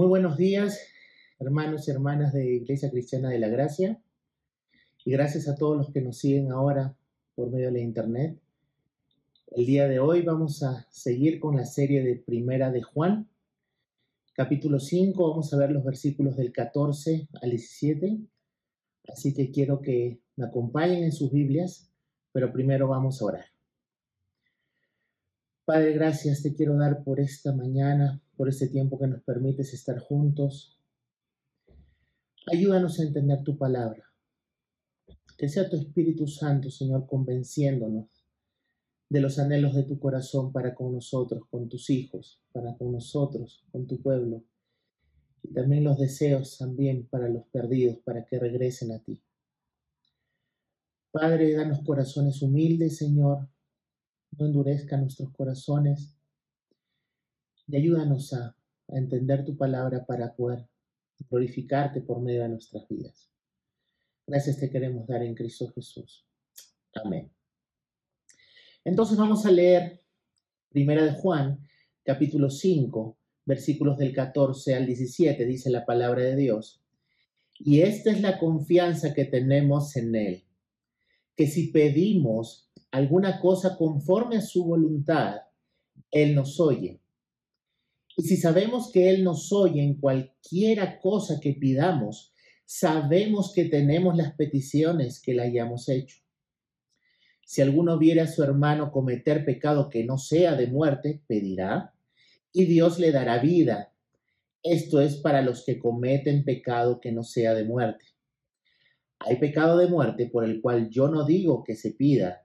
Muy buenos días, hermanos y hermanas de Iglesia Cristiana de la Gracia. Y gracias a todos los que nos siguen ahora por medio de la internet. El día de hoy vamos a seguir con la serie de Primera de Juan, capítulo 5. Vamos a ver los versículos del 14 al 17. Así que quiero que me acompañen en sus Biblias, pero primero vamos a orar. Padre, gracias te quiero dar por esta mañana, por este tiempo que nos permites estar juntos. Ayúdanos a entender tu palabra. Que sea tu Espíritu Santo, Señor, convenciéndonos de los anhelos de tu corazón para con nosotros, con tus hijos, para con nosotros, con tu pueblo. Y también los deseos también para los perdidos, para que regresen a ti. Padre, danos corazones humildes, Señor, no endurezca nuestros corazones y ayúdanos a, entender tu palabra para poder glorificarte por medio de nuestras vidas. Gracias te queremos dar en Cristo Jesús. Amén. Entonces vamos a leer Primera de Juan, capítulo 5, versículos del 14 al 17, dice la palabra de Dios. Y esta es la confianza que tenemos en Él, que si pedimos alguna cosa conforme a su voluntad, Él nos oye. Y si sabemos que Él nos oye en cualquiera cosa que pidamos, sabemos que tenemos las peticiones que le hayamos hecho. Si alguno viere a su hermano cometer pecado que no sea de muerte, pedirá, y Dios le dará vida. Esto es para los que cometen pecado que no sea de muerte. Hay pecado de muerte por el cual yo no digo que se pida,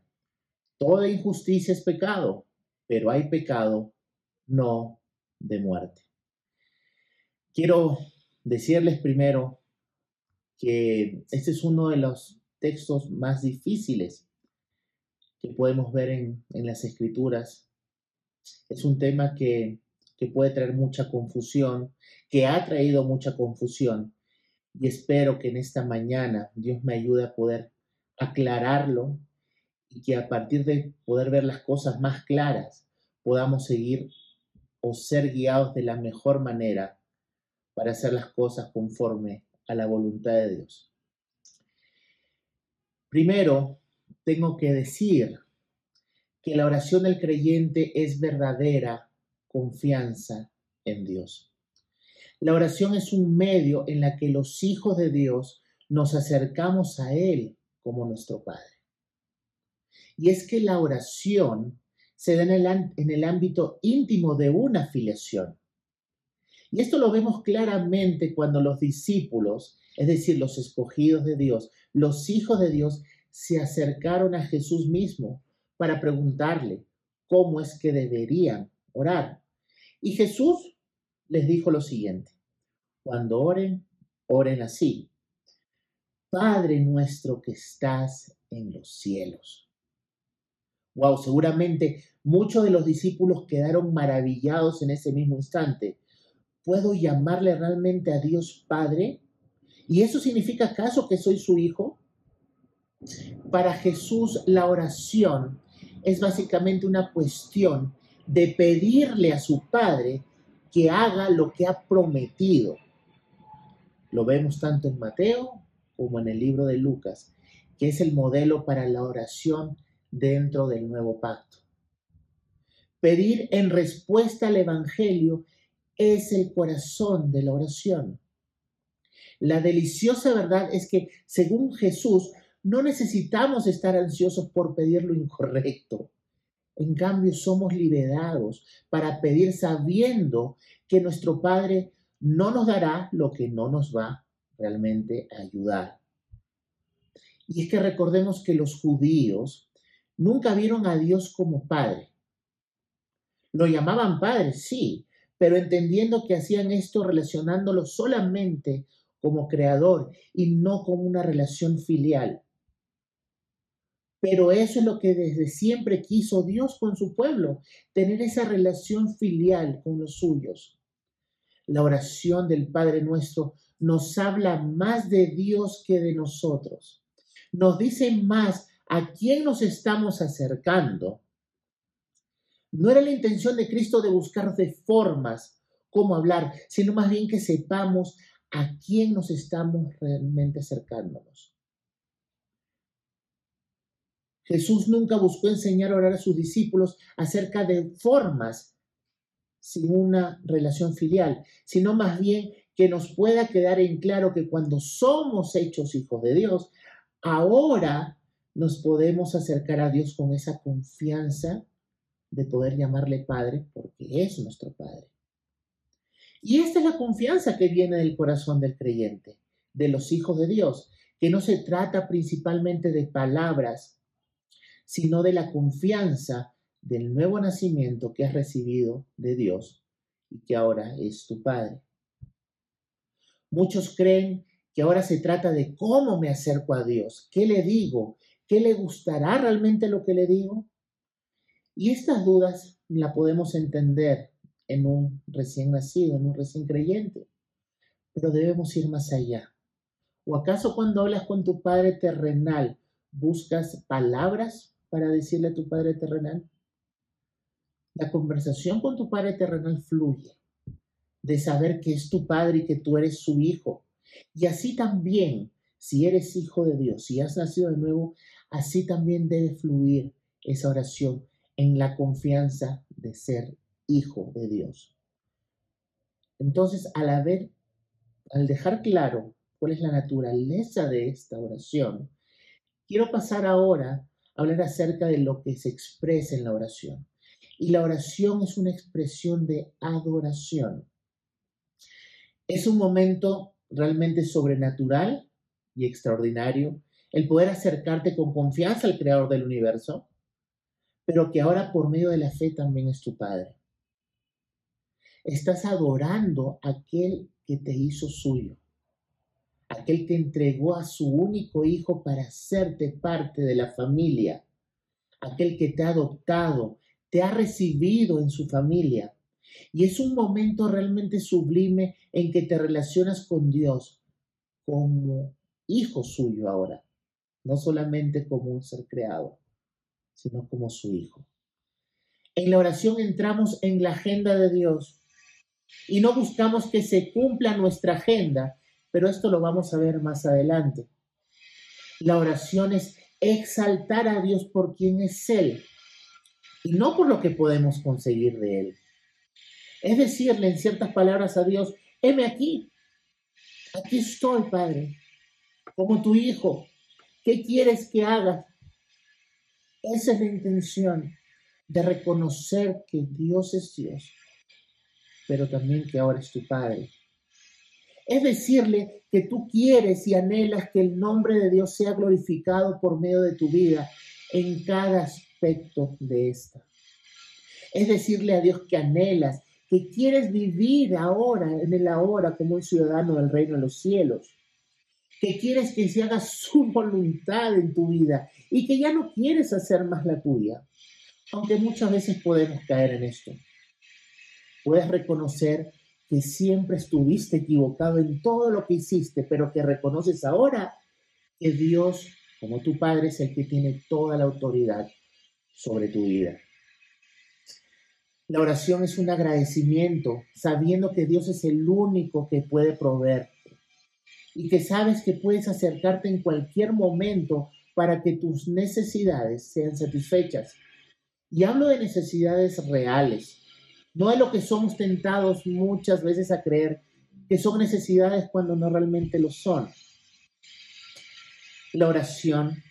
Toda injusticia es pecado, pero hay pecado no de muerte. Quiero decirles primero que este es uno de los textos más difíciles que podemos ver en, las escrituras. Es un tema que, que puede traer mucha confusión, que ha traído mucha confusión y espero que en esta mañana Dios me ayude a poder aclararlo y que a partir de poder ver las cosas más claras podamos seguir o ser guiados de la mejor manera para hacer las cosas conforme a la voluntad de Dios. Primero, tengo que decir que la oración del creyente es verdadera confianza en Dios. La oración es un medio en la que los hijos de Dios nos acercamos a Él como nuestro Padre. Y es que la oración se da en el, ámbito íntimo de una afiliación. Y esto lo vemos claramente cuando los discípulos, es decir, los escogidos de Dios, los hijos de Dios, se acercaron a Jesús mismo para preguntarle cómo es que deberían orar. Y Jesús les dijo lo siguiente, cuando oren, oren así. Padre nuestro que estás en los cielos Wow, seguramente muchos de los discípulos quedaron maravillados en ese mismo instante. ¿Puedo llamarle realmente a Dios Padre? ¿Y eso significa acaso que soy su hijo? Para Jesús la oración es básicamente una cuestión de pedirle a su Padre que haga lo que ha prometido. Lo vemos tanto en Mateo como en el libro de Lucas, que es el modelo para la oración dentro del nuevo pacto. Pedir en respuesta al Evangelio es el corazón de la oración. La deliciosa verdad es que, según Jesús, no necesitamos estar ansiosos por pedir lo incorrecto. En cambio, somos liberados para pedir sabiendo que nuestro Padre no nos dará lo que no nos va realmente a ayudar. Y es que recordemos que los judíos nunca vieron a Dios como Padre. Lo llamaban Padre, sí, pero entendiendo que hacían esto relacionándolo solamente como creador y no como una relación filial. Pero eso es lo que desde siempre quiso Dios con su pueblo, tener esa relación filial con los suyos. La oración del Padre nuestro nos habla más de Dios que de nosotros. Nos dice más a quién nos estamos acercando, no era la intención de Cristo de buscar de formas cómo hablar, sino más bien que sepamos a quién nos estamos realmente acercándonos. Jesús nunca buscó enseñar a orar a sus discípulos acerca de formas sin una relación filial, sino más bien que nos pueda quedar en claro que cuando somos hechos hijos de Dios, ahora nos podemos acercar a Dios con esa confianza de poder llamarle Padre, porque es nuestro Padre. Y esta es la confianza que viene del corazón del creyente, de los hijos de Dios, que no se trata principalmente de palabras, sino de la confianza del nuevo nacimiento que has recibido de Dios y que ahora es tu Padre. Muchos creen que ahora se trata de cómo me acerco a Dios, qué le digo, qué le gustará realmente lo que le digo. Y estas dudas la podemos entender en un recién nacido, en un recién creyente, pero debemos ir más allá. ¿O acaso cuando hablas con tu Padre terrenal buscas palabras para decirle a tu Padre terrenal? La conversación con tu Padre terrenal fluye de saber que es tu Padre y que tú eres su Hijo. Y así también, si eres hijo de Dios, si has nacido de nuevo, así también debe fluir esa oración en la confianza de ser hijo de Dios. Entonces, al haber, al dejar claro cuál es la naturaleza de esta oración, quiero pasar ahora hablar acerca de lo que se expresa en la oración. Y la oración es una expresión de adoración. Es un momento realmente sobrenatural y extraordinario el poder acercarte con confianza al Creador del universo, pero que ahora por medio de la fe también es tu Padre. Estás adorando a aquel que te hizo suyo, aquel que entregó a su único hijo para hacerte parte de la familia, aquel que te ha adoptado, te ha recibido en su familia. Y es un momento realmente sublime en que te relacionas con Dios como hijo suyo ahora, no solamente como un ser creado, sino como su hijo. En la oración entramos en la agenda de Dios y no buscamos que se cumpla nuestra agenda, pero esto lo vamos a ver más adelante. La oración es exaltar a Dios por quien es Él y no por lo que podemos conseguir de Él. Es decirle en ciertas palabras a Dios, heme aquí, aquí estoy, Padre, como tu Hijo, ¿qué quieres que haga? Esa es la intención de reconocer que Dios es Dios, pero también que ahora es tu Padre es decirle que tú quieres y anhelas que el nombre de Dios sea glorificado por medio de tu vida en cada aspecto de esta. Es decirle a Dios que anhelas, que quieres vivir ahora, en el ahora, como un ciudadano del reino de los cielos. Que quieres que se haga su voluntad en tu vida y que ya no quieres hacer más la tuya. Aunque muchas veces podemos caer en esto. Puedes reconocer que siempre estuviste equivocado en todo lo que hiciste, pero que reconoces ahora que Dios, como tu Padre, es el que tiene toda la autoridad sobre tu vida. La oración es un agradecimiento, sabiendo que Dios es el único que puede proveer y que sabes que puedes acercarte en cualquier momento para que tus necesidades sean satisfechas. Y hablo de necesidades reales, no es lo que somos tentados muchas veces a creer que son necesidades cuando no realmente lo son. La oración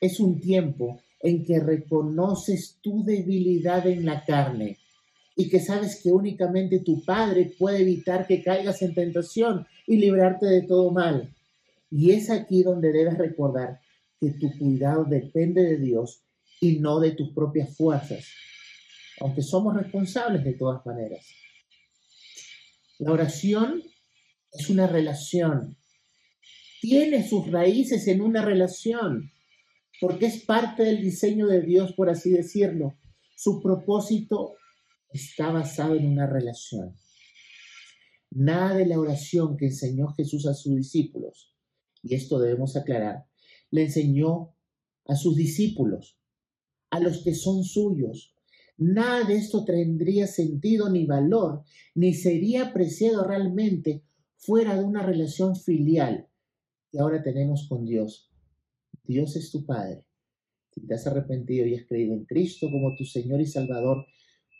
es un tiempo en que reconoces tu debilidad en la carne y que sabes que únicamente tu Padre puede evitar que caigas en tentación y librarte de todo mal. Y es aquí donde debes recordar que tu cuidado depende de Dios y no de tus propias fuerzas aunque somos responsables de todas maneras. La oración es una relación, tiene sus raíces en una relación, porque es parte del diseño de Dios, por así decirlo. Su propósito está basado en una relación. Nada de la oración que enseñó Jesús a sus discípulos, y esto debemos aclarar, le enseñó a sus discípulos, a los que son suyos, nada de esto tendría sentido ni valor, ni sería apreciado realmente fuera de una relación filial que ahora tenemos con Dios. Dios es tu Padre. Si te has arrepentido y has creído en Cristo como tu Señor y Salvador,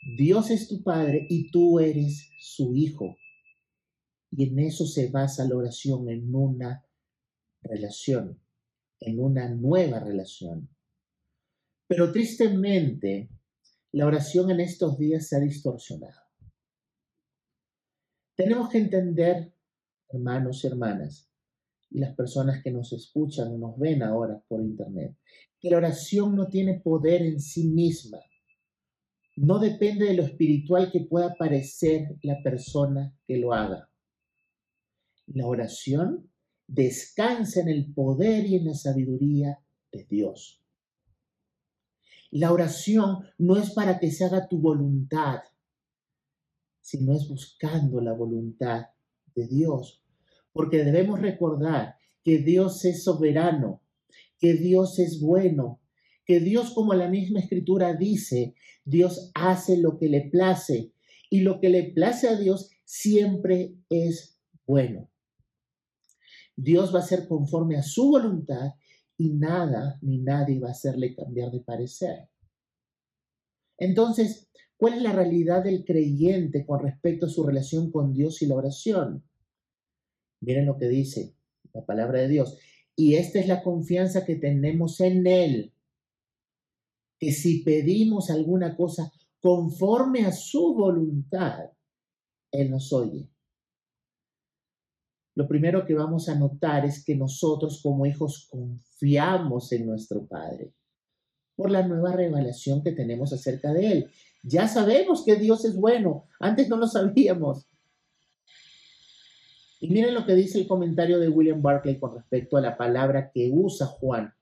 Dios es tu Padre y tú eres su Hijo. Y en eso se basa la oración, en una relación, en una nueva relación. Pero tristemente, la oración en estos días se ha distorsionado. Tenemos que entender, hermanos y hermanas, y las personas que nos escuchan o nos ven ahora por internet, que la oración no tiene poder en sí misma. No depende de lo espiritual que pueda parecer la persona que lo haga. La oración descansa en el poder y en la sabiduría de Dios. La oración no es para que se haga tu voluntad, sino es buscando la voluntad de Dios. Porque debemos recordar que Dios es soberano, que Dios es bueno, que Dios, como la misma escritura dice, Dios hace lo que le place y lo que le place a Dios siempre es bueno. Dios va a ser conforme a su voluntad y nada ni nadie va a hacerle cambiar de parecer. Entonces, ¿cuál es la realidad del creyente con respecto a su relación con Dios y la oración? Miren lo que dice la palabra de Dios. Y esta es la confianza que tenemos en Él, que si pedimos alguna cosa conforme a su voluntad, Él nos oye. Lo primero que vamos a notar es que nosotros como hijos confiamos en nuestro Padre por la nueva revelación que tenemos acerca de Él. Ya sabemos que Dios es bueno, antes no lo sabíamos. Y miren lo que dice el comentario de William Barclay con respecto a la palabra que usa Juan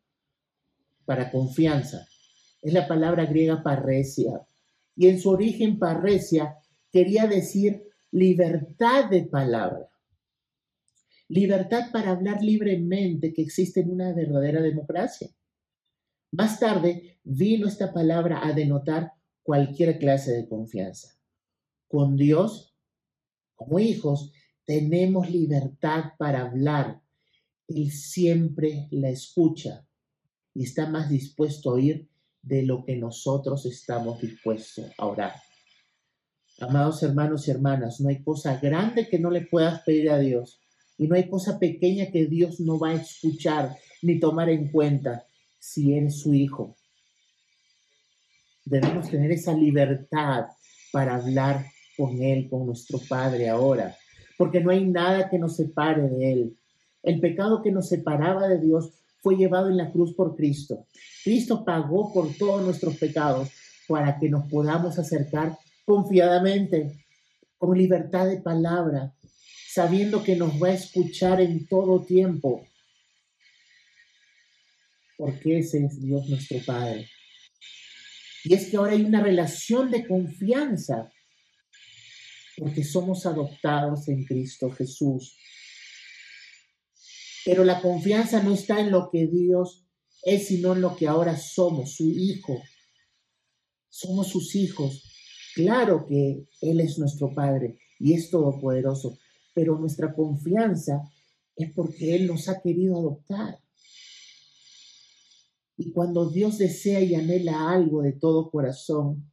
para confianza. Es la palabra griega parresia. Y en su origen parresia quería decir libertad de palabra libertad para hablar libremente que existe en una verdadera democracia. Más tarde vino esta palabra a denotar cualquier clase de confianza. Con Dios, como hijos, tenemos libertad para hablar. Él siempre la escucha y está más dispuesto a oír de lo que nosotros estamos dispuestos a orar. Amados hermanos y hermanas, no hay cosa grande que no le puedas pedir a Dios y no hay cosa pequeña que Dios no va a escuchar ni tomar en cuenta si eres su hijo. Debemos tener esa libertad para hablar con Él, con nuestro Padre ahora, porque no hay nada que nos separe de Él. El pecado que nos separaba de Dios fue llevado en la cruz por Cristo. Cristo pagó por todos nuestros pecados para que nos podamos acercar confiadamente, con libertad de palabra, sabiendo que nos va a escuchar en todo tiempo, porque ese es Dios nuestro Padre. Y es que ahora hay una relación de confianza, porque somos adoptados en Cristo Jesús. Pero la confianza no está en lo que Dios es, sino en lo que ahora somos, su Hijo. Somos sus hijos. Claro que Él es nuestro Padre y es todopoderoso, pero nuestra confianza es porque Él nos ha querido adoptar. Y cuando Dios desea y anhela algo de todo corazón,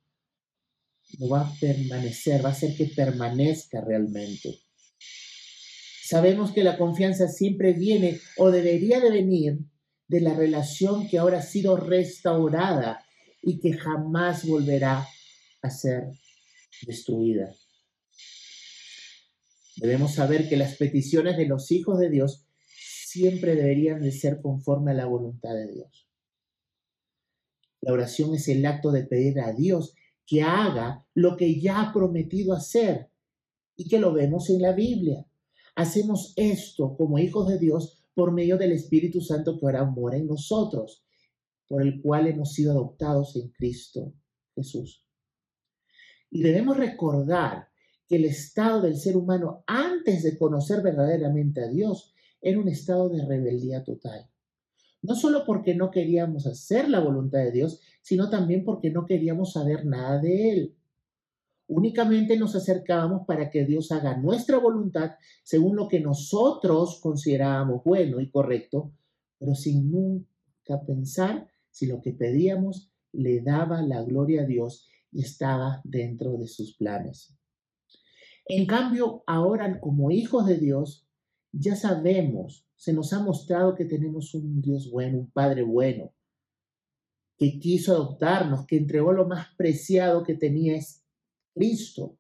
no va a permanecer, va a hacer que permanezca realmente. Sabemos que la confianza siempre viene o debería de venir de la relación que ahora ha sido restaurada y que jamás volverá a ser destruida. Debemos saber que las peticiones de los hijos de Dios siempre deberían de ser conforme a la voluntad de Dios. La oración es el acto de pedir a Dios que haga lo que ya ha prometido hacer y que lo vemos en la Biblia. Hacemos esto como hijos de Dios por medio del Espíritu Santo que ahora mora en nosotros, por el cual hemos sido adoptados en Cristo Jesús. Y debemos recordar que el estado del ser humano antes de conocer verdaderamente a Dios era un estado de rebeldía total. No solo porque no queríamos hacer la voluntad de Dios, sino también porque no queríamos saber nada de Él. Únicamente nos acercábamos para que Dios haga nuestra voluntad según lo que nosotros considerábamos bueno y correcto, pero sin nunca pensar si lo que pedíamos le daba la gloria a Dios y estaba dentro de sus planes. En cambio, ahora como hijos de Dios, ya sabemos, se nos ha mostrado que tenemos un Dios bueno, un Padre bueno, que quiso adoptarnos, que entregó lo más preciado que tenía Cristo,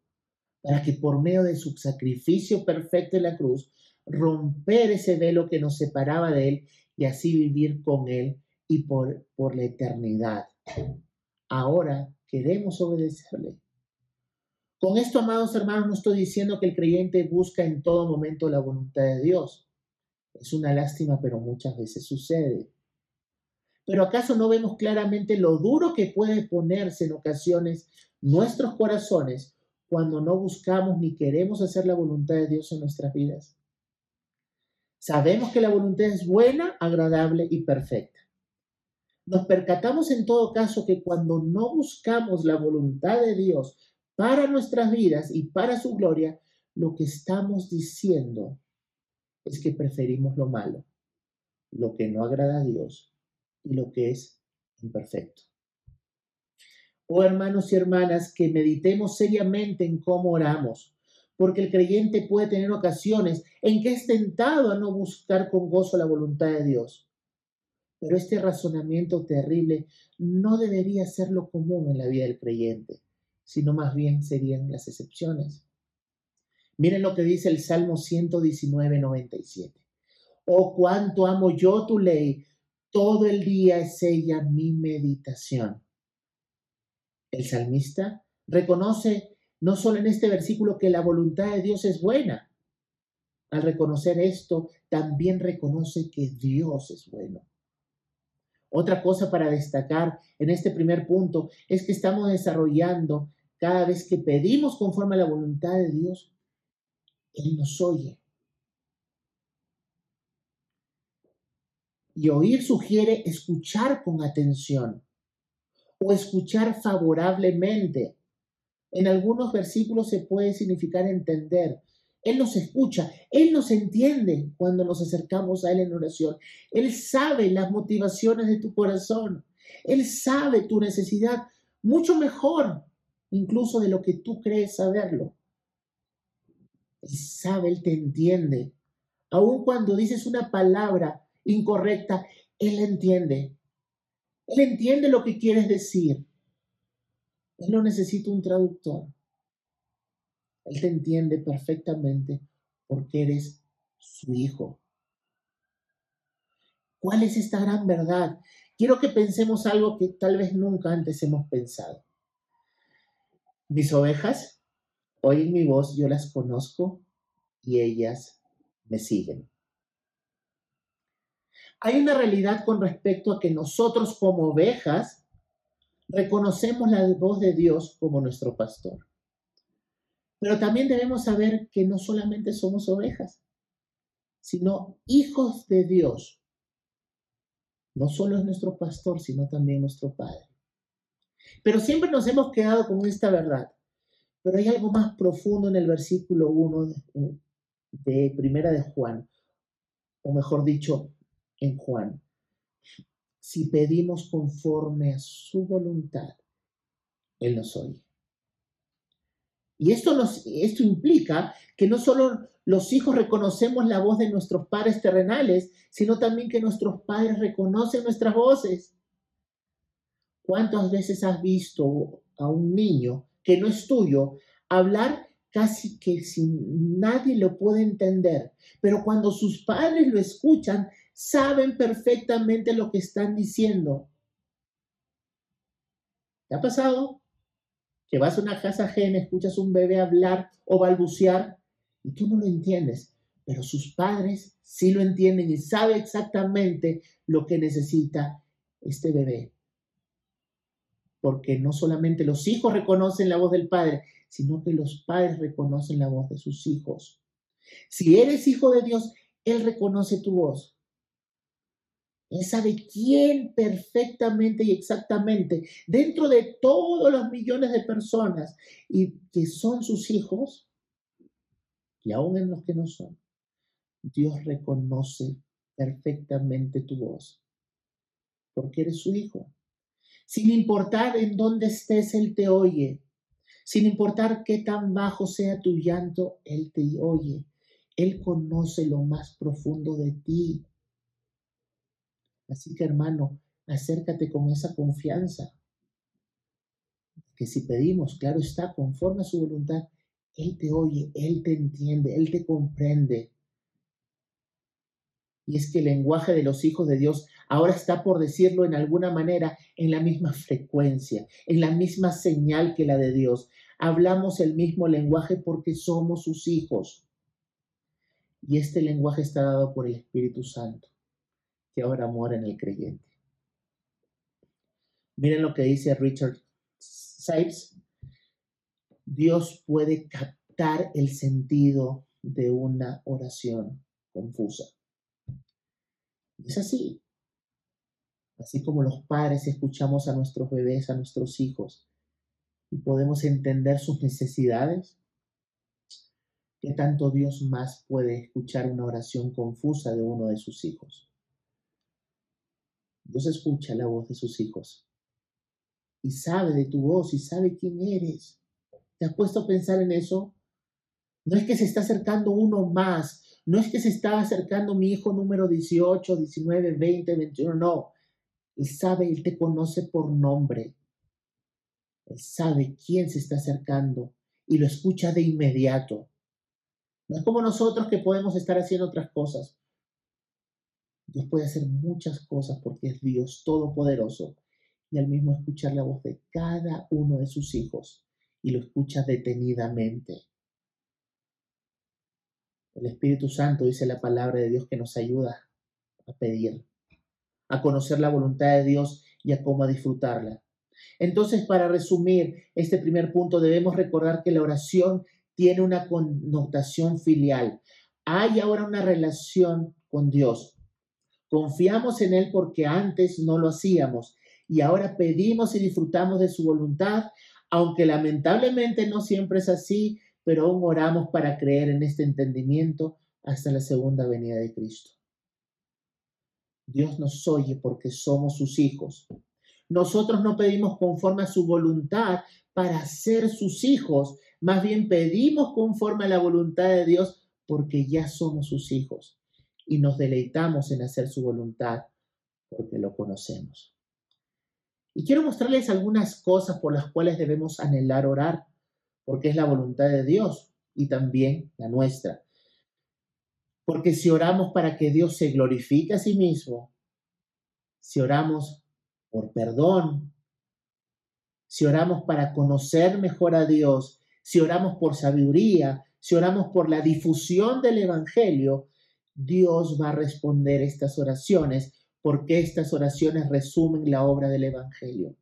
para que por medio de su sacrificio perfecto en la cruz, romper ese velo que nos separaba de Él y así vivir con Él y por, por la eternidad. Ahora queremos obedecerle. Con esto, amados hermanos, no estoy diciendo que el creyente busca en todo momento la voluntad de Dios. Es una lástima, pero muchas veces sucede. Pero ¿acaso no vemos claramente lo duro que puede ponerse en ocasiones nuestros corazones cuando no buscamos ni queremos hacer la voluntad de Dios en nuestras vidas? Sabemos que la voluntad es buena, agradable y perfecta. Nos percatamos en todo caso que cuando no buscamos la voluntad de Dios para nuestras vidas y para su gloria, lo que estamos diciendo es que preferimos lo malo, lo que no agrada a Dios y lo que es imperfecto. Oh hermanos y hermanas, que meditemos seriamente en cómo oramos, porque el creyente puede tener ocasiones en que es tentado a no buscar con gozo la voluntad de Dios. Pero este razonamiento terrible no debería ser lo común en la vida del creyente sino más bien serían las excepciones. Miren lo que dice el Salmo 119, 97. Oh, cuánto amo yo tu ley, todo el día es ella mi meditación. El salmista reconoce no solo en este versículo que la voluntad de Dios es buena, al reconocer esto, también reconoce que Dios es bueno. Otra cosa para destacar en este primer punto es que estamos desarrollando cada vez que pedimos conforme a la voluntad de Dios, Él nos oye. Y oír sugiere escuchar con atención o escuchar favorablemente. En algunos versículos se puede significar entender. Él nos escucha, Él nos entiende cuando nos acercamos a Él en oración. Él sabe las motivaciones de tu corazón. Él sabe tu necesidad mucho mejor incluso de lo que tú crees saberlo. Él sabe, Él te entiende. Aun cuando dices una palabra incorrecta, Él entiende. Él entiende lo que quieres decir. Él no necesita un traductor. Él te entiende perfectamente porque eres su hijo. ¿Cuál es esta gran verdad? Quiero que pensemos algo que tal vez nunca antes hemos pensado. Mis ovejas oyen mi voz, yo las conozco y ellas me siguen. Hay una realidad con respecto a que nosotros como ovejas reconocemos la voz de Dios como nuestro pastor. Pero también debemos saber que no solamente somos ovejas, sino hijos de Dios. No solo es nuestro pastor, sino también nuestro Padre. Pero siempre nos hemos quedado con esta verdad. Pero hay algo más profundo en el versículo 1 de, de Primera de Juan, o mejor dicho, en Juan. Si pedimos conforme a su voluntad, Él nos oye. Y esto, nos, esto implica que no solo los hijos reconocemos la voz de nuestros padres terrenales, sino también que nuestros padres reconocen nuestras voces. ¿Cuántas veces has visto a un niño que no es tuyo hablar casi que sin nadie lo puede entender? Pero cuando sus padres lo escuchan, saben perfectamente lo que están diciendo. ¿Te ha pasado? Que vas a una casa ajena, escuchas a un bebé hablar o balbucear y tú no lo entiendes, pero sus padres sí lo entienden y saben exactamente lo que necesita este bebé porque no solamente los hijos reconocen la voz del Padre, sino que los padres reconocen la voz de sus hijos. Si eres hijo de Dios, Él reconoce tu voz. Él sabe quién perfectamente y exactamente, dentro de todos los millones de personas y que son sus hijos, y aún en los que no son, Dios reconoce perfectamente tu voz, porque eres su hijo. Sin importar en dónde estés, Él te oye. Sin importar qué tan bajo sea tu llanto, Él te oye. Él conoce lo más profundo de ti. Así que hermano, acércate con esa confianza. Que si pedimos, claro está, conforme a su voluntad, Él te oye, Él te entiende, Él te comprende. Y es que el lenguaje de los hijos de Dios ahora está, por decirlo en alguna manera, en la misma frecuencia, en la misma señal que la de Dios. Hablamos el mismo lenguaje porque somos sus hijos. Y este lenguaje está dado por el Espíritu Santo que ahora mora en el creyente. Miren lo que dice Richard Sipes. Dios puede captar el sentido de una oración confusa. Es así. Así como los padres escuchamos a nuestros bebés, a nuestros hijos, y podemos entender sus necesidades, ¿qué tanto Dios más puede escuchar una oración confusa de uno de sus hijos? Dios escucha la voz de sus hijos y sabe de tu voz y sabe quién eres. ¿Te has puesto a pensar en eso? No es que se está acercando uno más, no es que se está acercando mi hijo número 18, 19, 20, 21, no. Él sabe, Él te conoce por nombre. Él sabe quién se está acercando y lo escucha de inmediato. No es como nosotros que podemos estar haciendo otras cosas. Dios puede hacer muchas cosas porque es Dios todopoderoso y al mismo escuchar la voz de cada uno de sus hijos y lo escucha detenidamente. El Espíritu Santo dice la palabra de Dios que nos ayuda a pedir, a conocer la voluntad de Dios y a cómo disfrutarla. Entonces, para resumir este primer punto, debemos recordar que la oración tiene una connotación filial. Hay ahora una relación con Dios Confiamos en Él porque antes no lo hacíamos y ahora pedimos y disfrutamos de su voluntad, aunque lamentablemente no siempre es así, pero aún oramos para creer en este entendimiento hasta la segunda venida de Cristo. Dios nos oye porque somos sus hijos. Nosotros no pedimos conforme a su voluntad para ser sus hijos, más bien pedimos conforme a la voluntad de Dios porque ya somos sus hijos y nos deleitamos en hacer su voluntad porque lo conocemos. Y quiero mostrarles algunas cosas por las cuales debemos anhelar orar, porque es la voluntad de Dios y también la nuestra. Porque si oramos para que Dios se glorifique a sí mismo, si oramos por perdón, si oramos para conocer mejor a Dios, si oramos por sabiduría, si oramos por la difusión del Evangelio, Dios va a responder estas oraciones porque estas oraciones resumen la obra del Evangelio.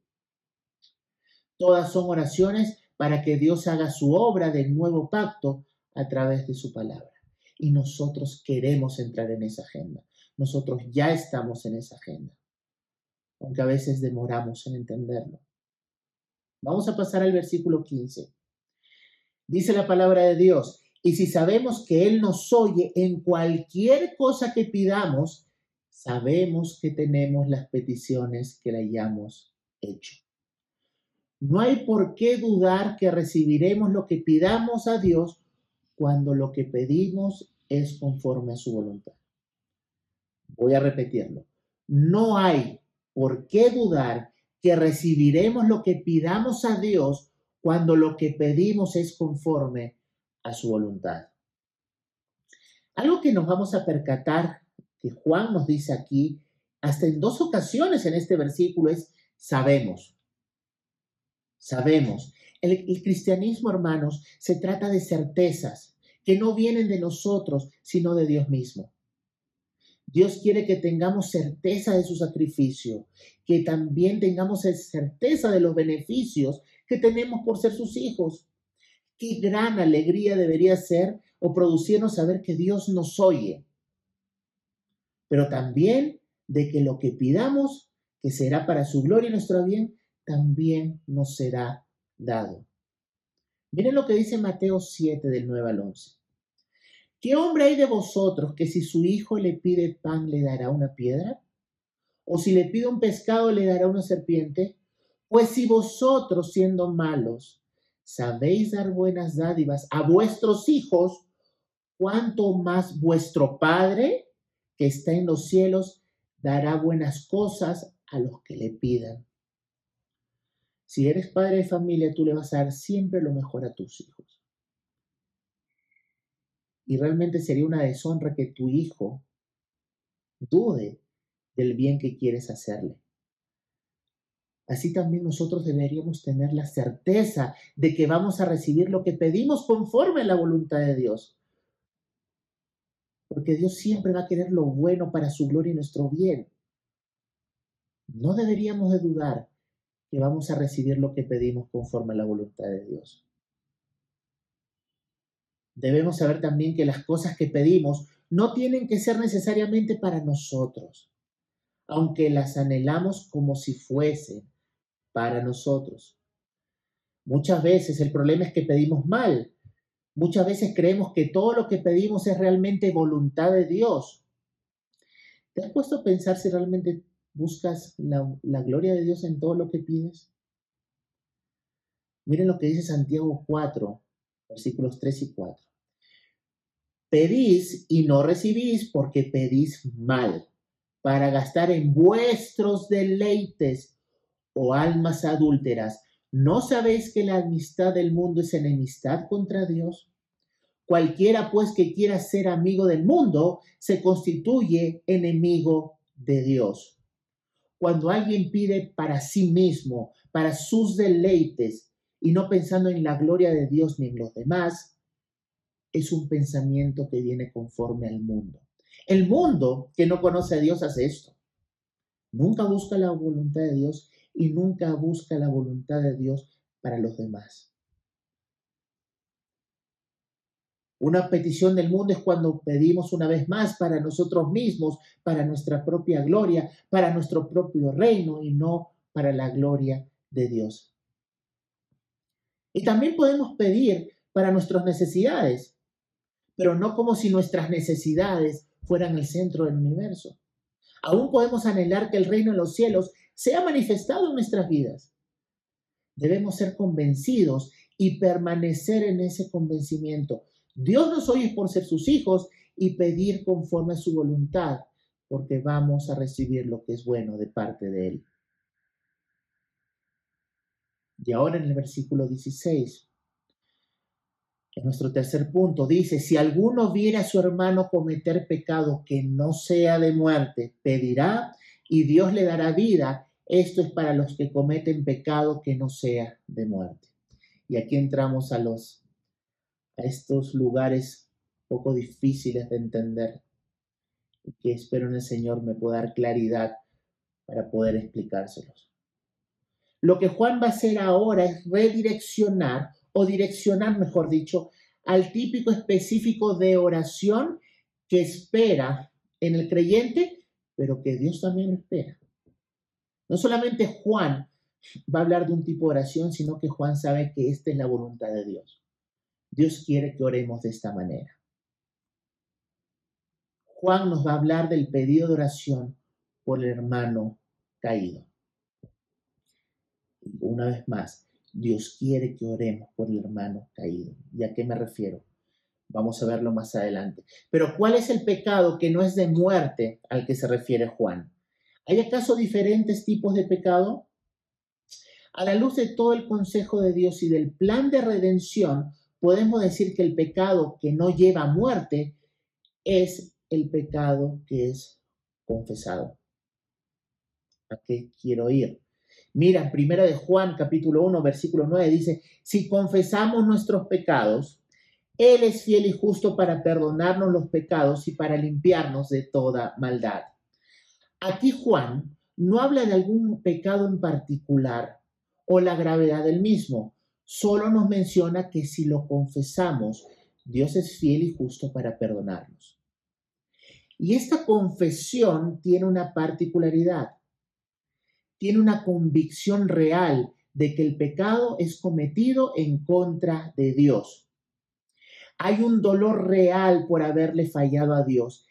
Todas son oraciones para que Dios haga su obra del nuevo pacto a través de su palabra. Y nosotros queremos entrar en esa agenda. Nosotros ya estamos en esa agenda, aunque a veces demoramos en entenderlo. Vamos a pasar al versículo 15. Dice la palabra de Dios, y si sabemos que Él nos oye en cualquier cosa que pidamos, sabemos que tenemos las peticiones que le hayamos hecho. No hay por qué dudar que recibiremos lo que pidamos a Dios cuando lo que pedimos es conforme a su voluntad. Voy a repetirlo. No hay por qué dudar que recibiremos lo que pidamos a Dios cuando lo que pedimos es conforme a su voluntad. Algo que nos vamos a percatar que Juan nos dice aquí, hasta en dos ocasiones en este versículo, es sabemos. Sabemos. El, el cristianismo, hermanos, se trata de certezas que no vienen de nosotros, sino de Dios mismo. Dios quiere que tengamos certeza de su sacrificio, que también tengamos certeza de los beneficios que tenemos por ser sus hijos. Qué gran alegría debería ser o producirnos saber que Dios nos oye. Pero también de que lo que pidamos, que será para su gloria y nuestro bien, también nos será dado. Miren lo que dice Mateo 7 del 9 al 11. ¿Qué hombre hay de vosotros que si su hijo le pide pan le dará una piedra? ¿O si le pide un pescado le dará una serpiente? Pues si vosotros siendo malos sabéis dar buenas dádivas a vuestros hijos, cuánto más vuestro Padre que está en los cielos dará buenas cosas a los que le pidan. Si eres padre de familia, tú le vas a dar siempre lo mejor a tus hijos. Y realmente sería una deshonra que tu hijo dude del bien que quieres hacerle. Así también nosotros deberíamos tener la certeza de que vamos a recibir lo que pedimos conforme a la voluntad de Dios. Porque Dios siempre va a querer lo bueno para su gloria y nuestro bien. No deberíamos de dudar que vamos a recibir lo que pedimos conforme a la voluntad de Dios. Debemos saber también que las cosas que pedimos no tienen que ser necesariamente para nosotros, aunque las anhelamos como si fuesen para nosotros. Muchas veces el problema es que pedimos mal. Muchas veces creemos que todo lo que pedimos es realmente voluntad de Dios. ¿Te has puesto a pensar si realmente buscas la, gloria de Dios en todo lo que pides? Miren lo que dice Santiago 4, versículos 3 y 4. Pedís y no recibís porque pedís mal, para gastar en vuestros deleites o almas adúlteras. ¿No sabéis que la amistad del mundo es enemistad contra Dios? Cualquiera pues que quiera ser amigo del mundo se constituye enemigo de Dios. Cuando alguien pide para sí mismo, para sus deleites, y no pensando en la gloria de Dios ni en los demás, es un pensamiento que viene conforme al mundo. El mundo que no conoce a Dios hace esto. Nunca busca la voluntad de Dios y nunca busca la voluntad de Dios para los demás. Una petición del mundo es cuando pedimos una vez más para nosotros mismos, para nuestra propia gloria, para nuestro propio reino y no para la gloria de Dios. Y también podemos pedir para nuestras necesidades, pero no como si nuestras necesidades fueran el centro del universo. Aún podemos anhelar que el reino de los cielos sea manifestado en nuestras vidas. Debemos ser convencidos y permanecer en ese convencimiento. Dios nos oye por ser sus hijos y pedir conforme a su voluntad, porque vamos a recibir lo que es bueno de parte de Él. Y ahora en el versículo 16, en nuestro tercer punto, dice, si alguno viera a su hermano cometer pecado que no sea de muerte, pedirá y Dios le dará vida. Esto es para los que cometen pecado que no sea de muerte. Y aquí entramos a los a estos lugares poco difíciles de entender y que espero en el Señor me pueda dar claridad para poder explicárselos. Lo que Juan va a hacer ahora es redireccionar o direccionar, mejor dicho, al típico específico de oración que espera en el creyente, pero que Dios también lo espera. No solamente Juan va a hablar de un tipo de oración, sino que Juan sabe que esta es la voluntad de Dios. Dios quiere que oremos de esta manera. Juan nos va a hablar del pedido de oración por el hermano caído. Una vez más, Dios quiere que oremos por el hermano caído. ¿Y a qué me refiero? Vamos a verlo más adelante. Pero ¿cuál es el pecado que no es de muerte al que se refiere Juan? ¿Hay acaso diferentes tipos de pecado? A la luz de todo el consejo de Dios y del plan de redención, podemos decir que el pecado que no lleva a muerte es el pecado que es confesado. ¿A qué quiero ir? Mira, primera de Juan capítulo 1 versículo 9 dice, si confesamos nuestros pecados, Él es fiel y justo para perdonarnos los pecados y para limpiarnos de toda maldad. Aquí Juan no habla de algún pecado en particular o la gravedad del mismo, solo nos menciona que si lo confesamos, Dios es fiel y justo para perdonarnos. Y esta confesión tiene una particularidad. Tiene una convicción real de que el pecado es cometido en contra de Dios. Hay un dolor real por haberle fallado a Dios,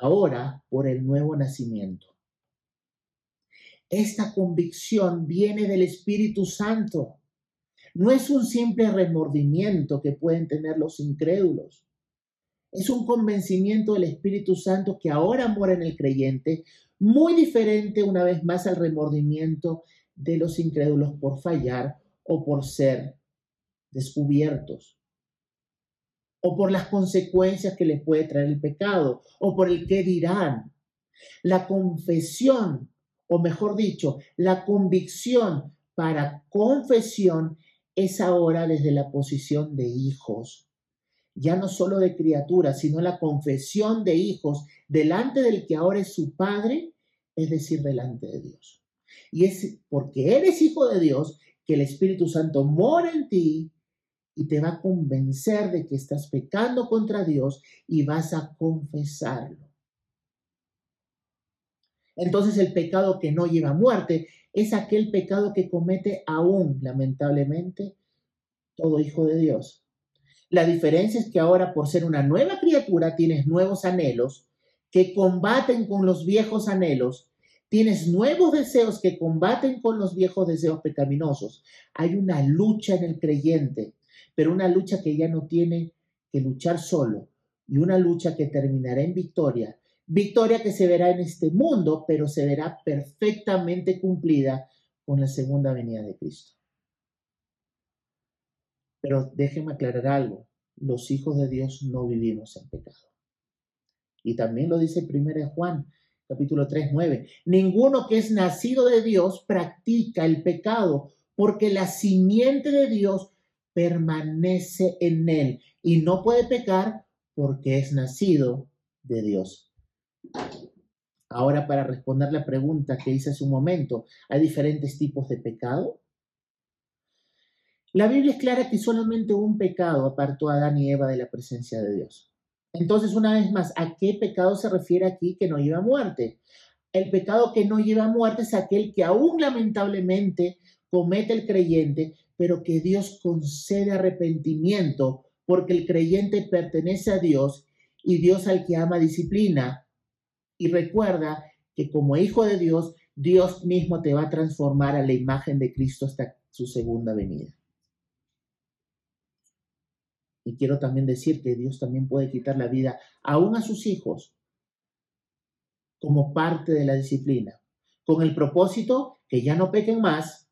ahora por el nuevo nacimiento. Esta convicción viene del Espíritu Santo. No es un simple remordimiento que pueden tener los incrédulos. Es un convencimiento del Espíritu Santo que ahora mora en el creyente, muy diferente una vez más al remordimiento de los incrédulos por fallar o por ser descubiertos, o por las consecuencias que les puede traer el pecado, o por el qué dirán. La confesión, o mejor dicho, la convicción para confesión es ahora desde la posición de hijos ya no solo de criaturas, sino la confesión de hijos delante del que ahora es su Padre, es decir, delante de Dios. Y es porque eres hijo de Dios que el Espíritu Santo mora en ti y te va a convencer de que estás pecando contra Dios y vas a confesarlo. Entonces el pecado que no lleva muerte es aquel pecado que comete aún, lamentablemente, todo hijo de Dios. La diferencia es que ahora por ser una nueva criatura tienes nuevos anhelos que combaten con los viejos anhelos, tienes nuevos deseos que combaten con los viejos deseos pecaminosos. Hay una lucha en el creyente, pero una lucha que ya no tiene que luchar solo y una lucha que terminará en victoria. Victoria que se verá en este mundo, pero se verá perfectamente cumplida con la segunda venida de Cristo. Pero déjeme aclarar algo, los hijos de Dios no vivimos en pecado. Y también lo dice 1 Juan, capítulo 3, 9. Ninguno que es nacido de Dios practica el pecado, porque la simiente de Dios permanece en él y no puede pecar porque es nacido de Dios. Ahora, para responder la pregunta que hice hace un momento, ¿hay diferentes tipos de pecado? La Biblia es clara que solamente un pecado apartó a Adán y Eva de la presencia de Dios. Entonces, una vez más, ¿a qué pecado se refiere aquí que no lleva a muerte? El pecado que no lleva a muerte es aquel que aún lamentablemente comete el creyente, pero que Dios concede arrepentimiento porque el creyente pertenece a Dios y Dios al que ama disciplina. Y recuerda que como hijo de Dios, Dios mismo te va a transformar a la imagen de Cristo hasta su segunda venida. Y quiero también decir que Dios también puede quitar la vida aún a sus hijos como parte de la disciplina, con el propósito que ya no pequen más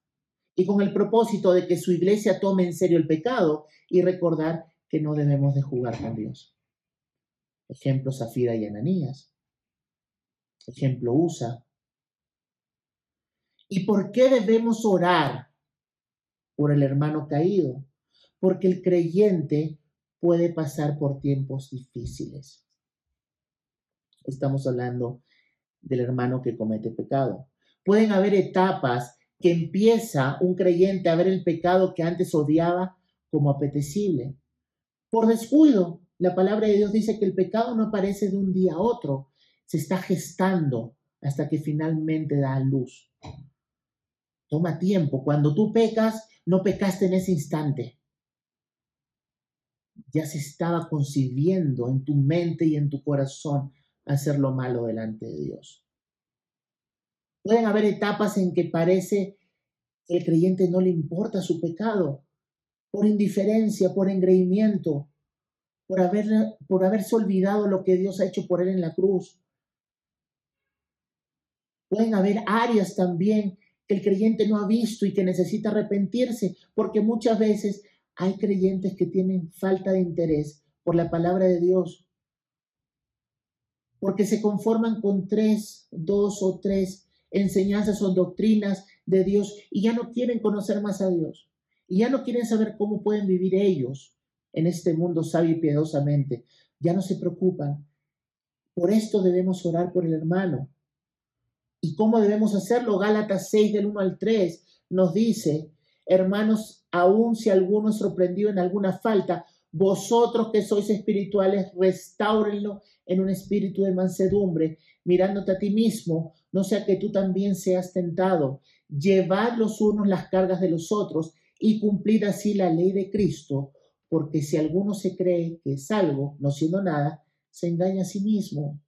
y con el propósito de que su iglesia tome en serio el pecado y recordar que no debemos de jugar con Dios. Ejemplo Zafira y Ananías. Ejemplo Usa. ¿Y por qué debemos orar por el hermano caído? Porque el creyente puede pasar por tiempos difíciles. Estamos hablando del hermano que comete pecado. Pueden haber etapas que empieza un creyente a ver el pecado que antes odiaba como apetecible. Por descuido, la palabra de Dios dice que el pecado no aparece de un día a otro, se está gestando hasta que finalmente da luz. Toma tiempo. Cuando tú pecas, no pecaste en ese instante ya se estaba concibiendo en tu mente y en tu corazón hacer lo malo delante de Dios. Pueden haber etapas en que parece que el creyente no le importa su pecado, por indiferencia, por engreimiento, por, por haberse olvidado lo que Dios ha hecho por él en la cruz. Pueden haber áreas también que el creyente no ha visto y que necesita arrepentirse, porque muchas veces hay creyentes que tienen falta de interés por la palabra de Dios, porque se conforman con tres, dos o tres enseñanzas o doctrinas de Dios y ya no quieren conocer más a Dios y ya no quieren saber cómo pueden vivir ellos en este mundo sabio y piadosamente. Ya no se preocupan. Por esto debemos orar por el hermano. ¿Y cómo debemos hacerlo? Gálatas 6 del 1 al 3 nos dice Hermanos, aun si alguno es sorprendido en alguna falta, vosotros que sois espirituales, restáurenlo en un espíritu de mansedumbre, mirándote a ti mismo, no sea que tú también seas tentado. Llevad los unos las cargas de los otros y cumplid así la ley de Cristo, porque si alguno se cree que es algo, no siendo nada, se engaña a sí mismo.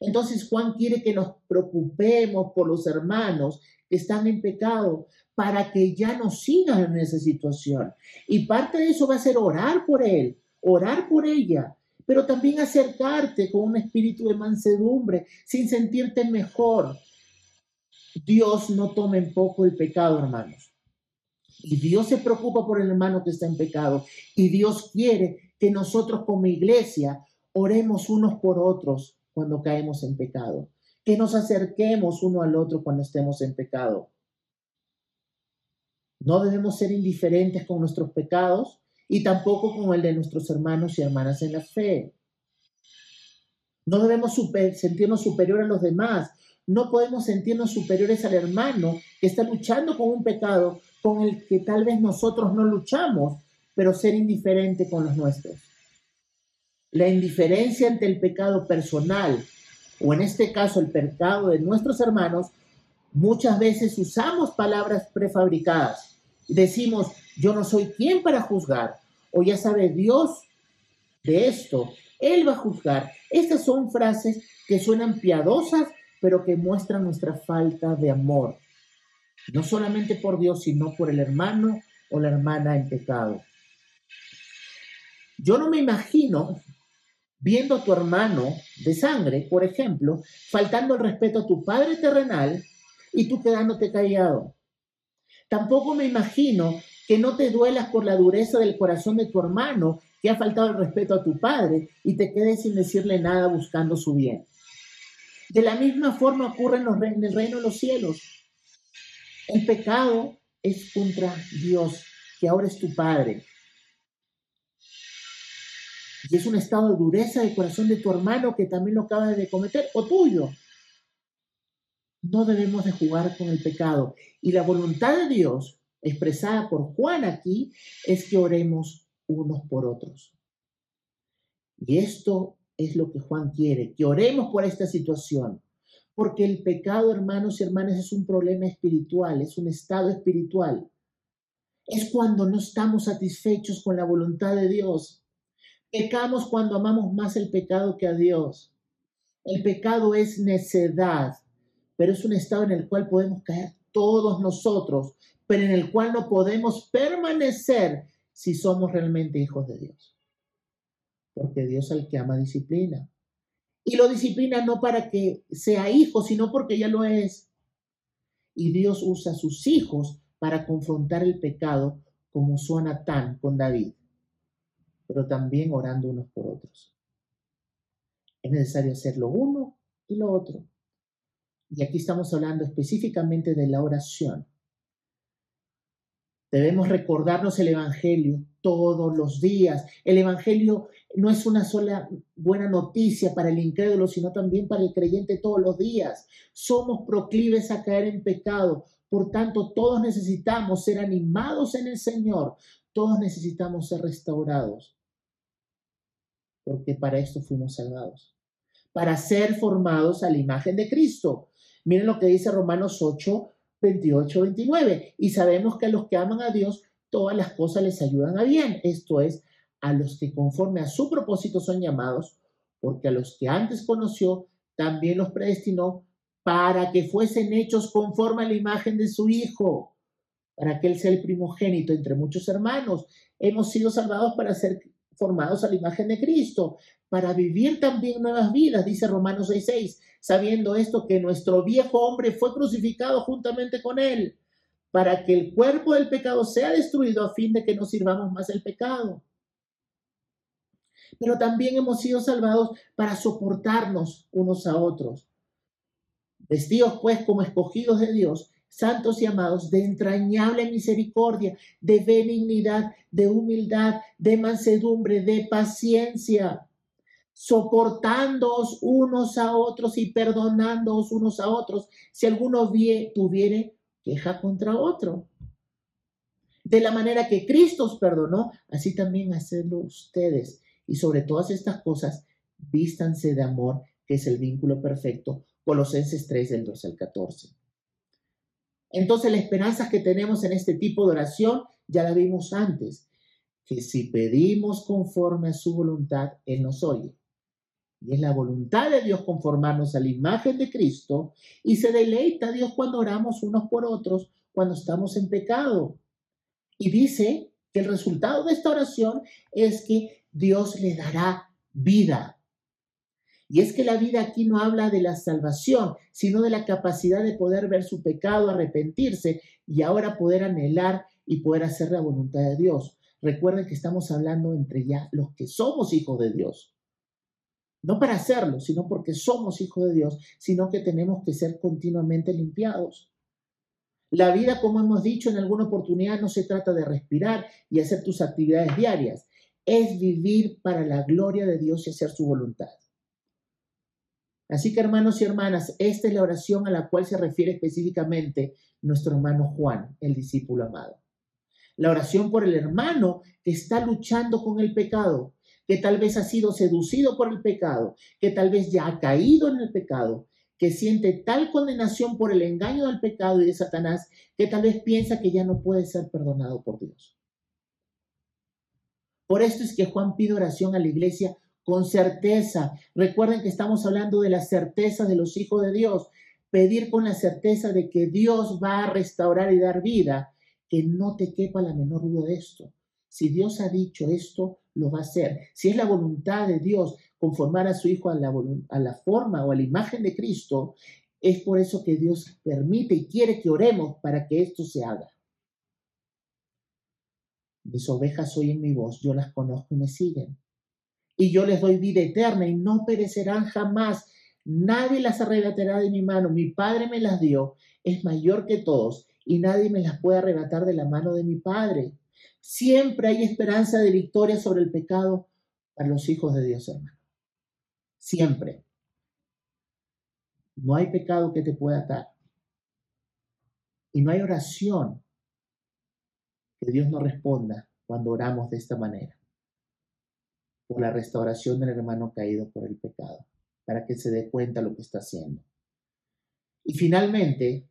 Entonces Juan quiere que nos preocupemos por los hermanos están en pecado para que ya no sigan en esa situación. Y parte de eso va a ser orar por él, orar por ella, pero también acercarte con un espíritu de mansedumbre, sin sentirte mejor. Dios no toma en poco el pecado, hermanos. Y Dios se preocupa por el hermano que está en pecado. Y Dios quiere que nosotros como iglesia oremos unos por otros cuando caemos en pecado. Que nos acerquemos uno al otro cuando estemos en pecado. No debemos ser indiferentes con nuestros pecados y tampoco con el de nuestros hermanos y hermanas en la fe. No debemos sentirnos superiores a los demás. No podemos sentirnos superiores al hermano que está luchando con un pecado con el que tal vez nosotros no luchamos, pero ser indiferente con los nuestros. La indiferencia ante el pecado personal, o en este caso el pecado de nuestros hermanos, muchas veces usamos palabras prefabricadas. Decimos, yo no soy quien para juzgar, o ya sabe Dios de esto, Él va a juzgar. Estas son frases que suenan piadosas, pero que muestran nuestra falta de amor, no solamente por Dios, sino por el hermano o la hermana en pecado. Yo no me imagino viendo a tu hermano de sangre, por ejemplo, faltando el respeto a tu padre terrenal y tú quedándote callado. Tampoco me imagino que no te duelas por la dureza del corazón de tu hermano que ha faltado el respeto a tu padre y te quedes sin decirle nada buscando su bien. De la misma forma ocurre en, en el reino de los cielos. El pecado es contra Dios, que ahora es tu Padre. Y es un estado de dureza del corazón de tu hermano que también lo acaba de cometer o tuyo. No debemos de jugar con el pecado. Y la voluntad de Dios, expresada por Juan aquí, es que oremos unos por otros. Y esto es lo que Juan quiere, que oremos por esta situación. Porque el pecado, hermanos y hermanas, es un problema espiritual, es un estado espiritual. Es cuando no estamos satisfechos con la voluntad de Dios. Pecamos cuando amamos más el pecado que a Dios. El pecado es necedad, pero es un estado en el cual podemos caer todos nosotros, pero en el cual no podemos permanecer si somos realmente hijos de Dios. Porque Dios al que ama disciplina. Y lo disciplina no para que sea hijo, sino porque ya lo es. Y Dios usa sus hijos para confrontar el pecado, como usó Natán con David pero también orando unos por otros. Es necesario hacer lo uno y lo otro. Y aquí estamos hablando específicamente de la oración. Debemos recordarnos el Evangelio todos los días. El Evangelio no es una sola buena noticia para el incrédulo, sino también para el creyente todos los días. Somos proclives a caer en pecado. Por tanto, todos necesitamos ser animados en el Señor. Todos necesitamos ser restaurados porque para esto fuimos salvados, para ser formados a la imagen de Cristo. Miren lo que dice Romanos 8, 28, 29. Y sabemos que a los que aman a Dios, todas las cosas les ayudan a bien. Esto es, a los que conforme a su propósito son llamados, porque a los que antes conoció, también los predestinó para que fuesen hechos conforme a la imagen de su Hijo, para que Él sea el primogénito entre muchos hermanos. Hemos sido salvados para ser formados a la imagen de Cristo, para vivir también nuevas vidas, dice Romanos 6:6, sabiendo esto que nuestro viejo hombre fue crucificado juntamente con él, para que el cuerpo del pecado sea destruido a fin de que no sirvamos más el pecado. Pero también hemos sido salvados para soportarnos unos a otros. Vestidos pues como escogidos de Dios, santos y amados, de entrañable misericordia, de benignidad, de humildad, de mansedumbre, de paciencia, soportándoos unos a otros y perdonándoos unos a otros, si alguno vie, tuviere queja contra otro. De la manera que Cristo os perdonó, así también hacedlo ustedes. Y sobre todas estas cosas, vístanse de amor, que es el vínculo perfecto. Colosenses 3, del 12 al 14. Entonces, la esperanza que tenemos en este tipo de oración ya la vimos antes, que si pedimos conforme a su voluntad, Él nos oye. Y es la voluntad de Dios conformarnos a la imagen de Cristo y se deleita Dios cuando oramos unos por otros, cuando estamos en pecado. Y dice que el resultado de esta oración es que Dios le dará vida. Y es que la vida aquí no habla de la salvación, sino de la capacidad de poder ver su pecado, arrepentirse y ahora poder anhelar y poder hacer la voluntad de Dios. Recuerden que estamos hablando entre ya los que somos hijos de Dios. No para hacerlo, sino porque somos hijos de Dios, sino que tenemos que ser continuamente limpiados. La vida, como hemos dicho en alguna oportunidad, no se trata de respirar y hacer tus actividades diarias, es vivir para la gloria de Dios y hacer su voluntad. Así que hermanos y hermanas, esta es la oración a la cual se refiere específicamente nuestro hermano Juan, el discípulo amado. La oración por el hermano que está luchando con el pecado, que tal vez ha sido seducido por el pecado, que tal vez ya ha caído en el pecado, que siente tal condenación por el engaño del pecado y de Satanás, que tal vez piensa que ya no puede ser perdonado por Dios. Por esto es que Juan pide oración a la iglesia con certeza. Recuerden que estamos hablando de la certeza de los hijos de Dios. Pedir con la certeza de que Dios va a restaurar y dar vida, que no te quepa la menor duda de esto. Si Dios ha dicho esto, lo va a hacer. Si es la voluntad de Dios conformar a su Hijo a la, a la forma o a la imagen de Cristo, es por eso que Dios permite y quiere que oremos para que esto se haga. Mis ovejas oyen mi voz, yo las conozco y me siguen y yo les doy vida eterna y no perecerán jamás. Nadie las arrebatará de mi mano. Mi Padre me las dio, es mayor que todos y nadie me las puede arrebatar de la mano de mi Padre. Siempre hay esperanza de victoria sobre el pecado para los hijos de Dios, hermano. Siempre. No hay pecado que te pueda atar. Y no hay oración que Dios no responda cuando oramos de esta manera por la restauración del hermano caído por el pecado, para que se dé cuenta lo que está haciendo. Y finalmente,